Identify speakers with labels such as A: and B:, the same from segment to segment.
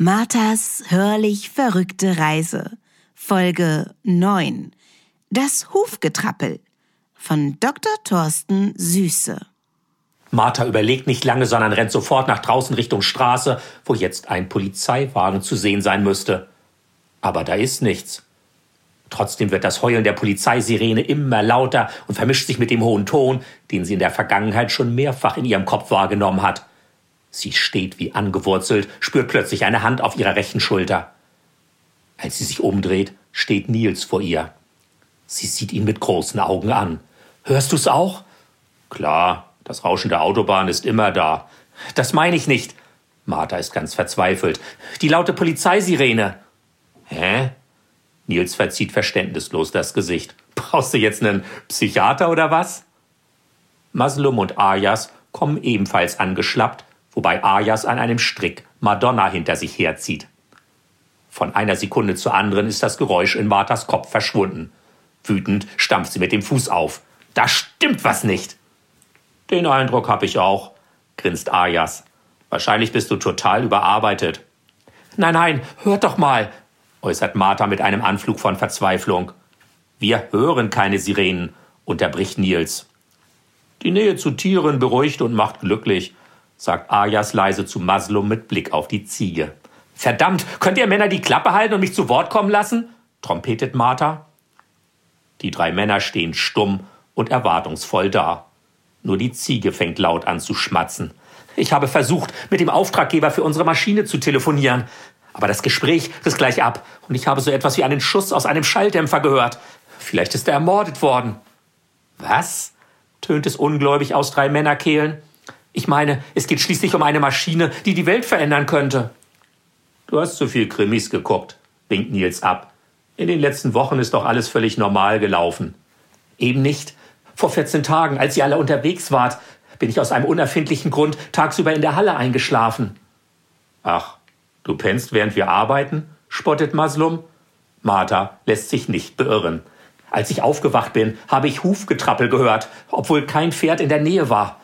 A: Marthas hörlich verrückte Reise. Folge 9. Das Hufgetrappel von Dr. Thorsten Süße.
B: Martha überlegt nicht lange, sondern rennt sofort nach draußen Richtung Straße, wo jetzt ein Polizeiwagen zu sehen sein müsste. Aber da ist nichts. Trotzdem wird das Heulen der Polizeisirene immer lauter und vermischt sich mit dem hohen Ton, den sie in der Vergangenheit schon mehrfach in ihrem Kopf wahrgenommen hat. Sie steht wie angewurzelt, spürt plötzlich eine Hand auf ihrer rechten Schulter. Als sie sich umdreht, steht Nils vor ihr. Sie sieht ihn mit großen Augen an. Hörst du's auch? Klar, das Rauschen der Autobahn ist immer da. Das meine ich nicht. Martha ist ganz verzweifelt. Die laute Polizeisirene. Hä? Nils verzieht verständnislos das Gesicht. Brauchst du jetzt einen Psychiater oder was? Maslum und Ayas kommen ebenfalls angeschlappt, wobei Ayas an einem Strick Madonna hinter sich herzieht. Von einer Sekunde zur anderen ist das Geräusch in Marthas Kopf verschwunden. Wütend stampft sie mit dem Fuß auf. Da stimmt was nicht. Den Eindruck hab ich auch, grinst Ayas. Wahrscheinlich bist du total überarbeitet. Nein, nein, hört doch mal, äußert Martha mit einem Anflug von Verzweiflung. Wir hören keine Sirenen, unterbricht Nils. Die Nähe zu Tieren beruhigt und macht glücklich, sagt Ayas leise zu Maslum mit Blick auf die Ziege. Verdammt, könnt ihr Männer die Klappe halten und mich zu Wort kommen lassen? trompetet Martha. Die drei Männer stehen stumm und erwartungsvoll da. Nur die Ziege fängt laut an zu schmatzen. Ich habe versucht, mit dem Auftraggeber für unsere Maschine zu telefonieren. Aber das Gespräch riss gleich ab und ich habe so etwas wie einen Schuss aus einem Schalldämpfer gehört. Vielleicht ist er ermordet worden. Was? tönt es ungläubig aus drei Männerkehlen. Ich meine, es geht schließlich um eine Maschine, die die Welt verändern könnte. Du hast zu viel Krimis geguckt, winkt Nils ab. In den letzten Wochen ist doch alles völlig normal gelaufen. Eben nicht. Vor 14 Tagen, als ihr alle unterwegs wart, bin ich aus einem unerfindlichen Grund tagsüber in der Halle eingeschlafen. Ach, du pennst, während wir arbeiten? spottet Maslum. Martha lässt sich nicht beirren. Als ich aufgewacht bin, habe ich Hufgetrappel gehört, obwohl kein Pferd in der Nähe war.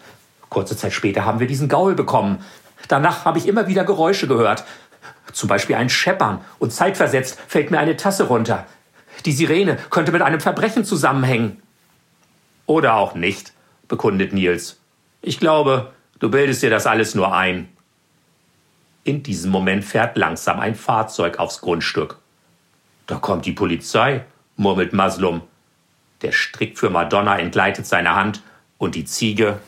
B: Kurze Zeit später haben wir diesen Gaul bekommen. Danach habe ich immer wieder Geräusche gehört. Zum Beispiel ein Scheppern und zeitversetzt fällt mir eine Tasse runter. Die Sirene könnte mit einem Verbrechen zusammenhängen. Oder auch nicht, bekundet Nils. Ich glaube, du bildest dir das alles nur ein. In diesem Moment fährt langsam ein Fahrzeug aufs Grundstück. Da kommt die Polizei, murmelt Maslum. Der Strick für Madonna entgleitet seine Hand und die Ziege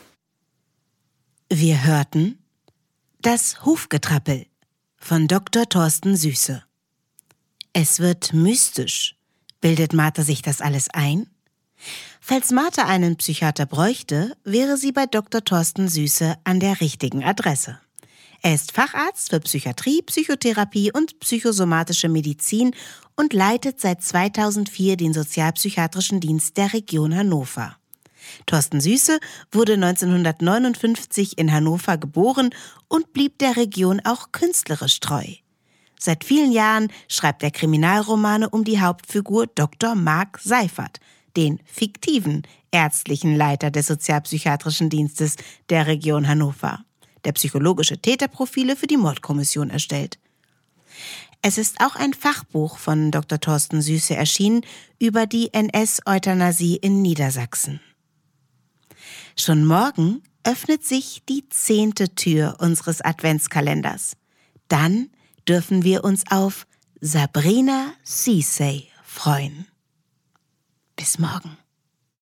A: wir hörten Das Hufgetrappel von Dr. Thorsten Süße. Es wird mystisch. Bildet Martha sich das alles ein? Falls Martha einen Psychiater bräuchte, wäre sie bei Dr. Thorsten Süße an der richtigen Adresse. Er ist Facharzt für Psychiatrie, Psychotherapie und psychosomatische Medizin und leitet seit 2004 den sozialpsychiatrischen Dienst der Region Hannover. Thorsten Süße wurde 1959 in Hannover geboren und blieb der Region auch künstlerisch treu. Seit vielen Jahren schreibt er Kriminalromane um die Hauptfigur Dr. Mark Seifert, den fiktiven ärztlichen Leiter des Sozialpsychiatrischen Dienstes der Region Hannover, der psychologische Täterprofile für die Mordkommission erstellt. Es ist auch ein Fachbuch von Dr. Thorsten Süße erschienen über die NS-Euthanasie in Niedersachsen. Schon morgen öffnet sich die zehnte Tür unseres Adventskalenders. Dann dürfen wir uns auf Sabrina Cissay freuen. Bis morgen.